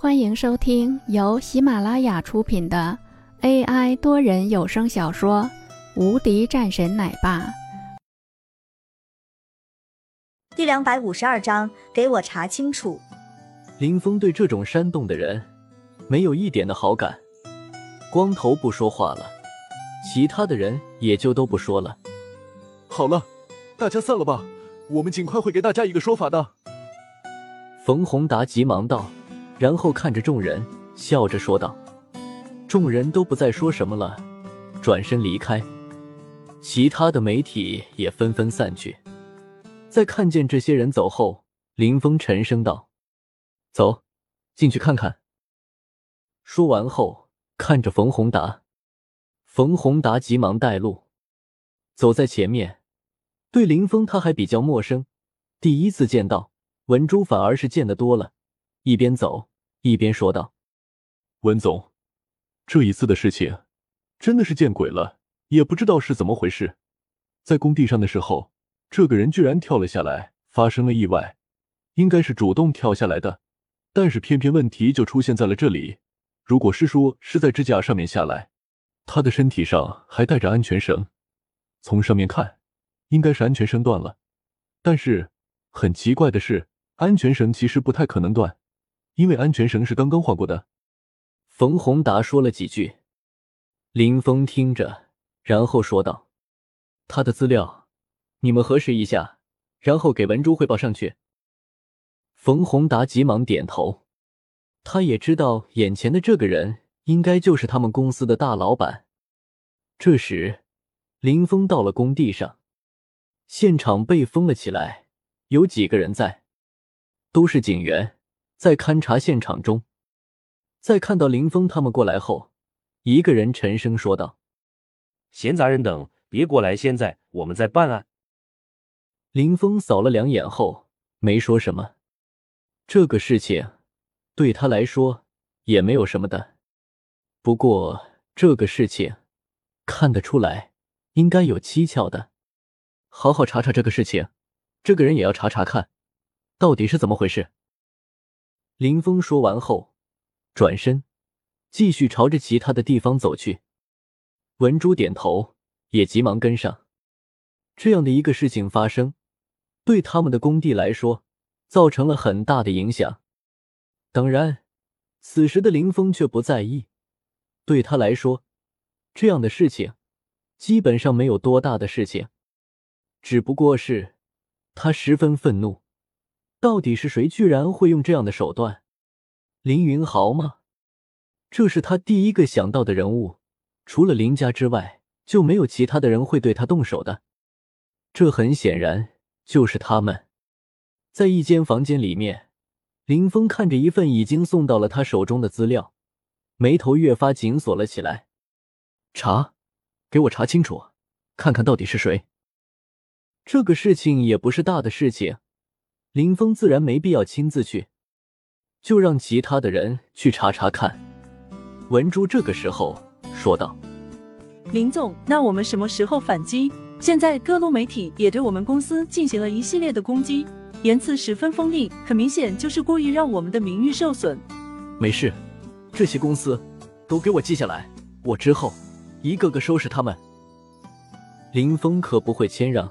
欢迎收听由喜马拉雅出品的 AI 多人有声小说《无敌战神奶爸》第两百五十二章，给我查清楚。林峰对这种煽动的人没有一点的好感。光头不说话了，其他的人也就都不说了。好了，大家散了吧，我们尽快会给大家一个说法的。冯宏达急忙道。然后看着众人，笑着说道：“众人都不再说什么了，转身离开。其他的媒体也纷纷散去。在看见这些人走后，林峰沉声道：‘走，进去看看。’说完后，看着冯宏达，冯宏达急忙带路，走在前面。对林峰他还比较陌生，第一次见到文珠，反而是见得多了。一边走一边说道：“文总，这一次的事情真的是见鬼了，也不知道是怎么回事。在工地上的时候，这个人居然跳了下来，发生了意外，应该是主动跳下来的，但是偏偏问题就出现在了这里。如果是说是在支架上面下来，他的身体上还带着安全绳，从上面看，应该是安全绳断了。但是很奇怪的是，安全绳其实不太可能断。”因为安全绳是刚刚换过的，冯宏达说了几句，林峰听着，然后说道：“他的资料，你们核实一下，然后给文珠汇报上去。”冯宏达急忙点头，他也知道眼前的这个人应该就是他们公司的大老板。这时，林峰到了工地上，现场被封了起来，有几个人在，都是警员。在勘察现场中，在看到林峰他们过来后，一个人沉声说道：“闲杂人等别过来，现在我们在办案。”林峰扫了两眼后没说什么。这个事情对他来说也没有什么的，不过这个事情看得出来应该有蹊跷的，好好查查这个事情。这个人也要查查看，到底是怎么回事。林峰说完后，转身继续朝着其他的地方走去。文珠点头，也急忙跟上。这样的一个事情发生，对他们的工地来说造成了很大的影响。当然，此时的林峰却不在意，对他来说，这样的事情基本上没有多大的事情，只不过是他十分愤怒。到底是谁居然会用这样的手段？林云豪吗？这是他第一个想到的人物。除了林家之外，就没有其他的人会对他动手的。这很显然就是他们。在一间房间里面，林峰看着一份已经送到了他手中的资料，眉头越发紧锁了起来。查，给我查清楚，看看到底是谁。这个事情也不是大的事情。林峰自然没必要亲自去，就让其他的人去查查看。文珠这个时候说道：“林总，那我们什么时候反击？现在各路媒体也对我们公司进行了一系列的攻击，言辞十分锋利，很明显就是故意让我们的名誉受损。”没事，这些公司都给我记下来，我之后一个个收拾他们。林峰可不会谦让。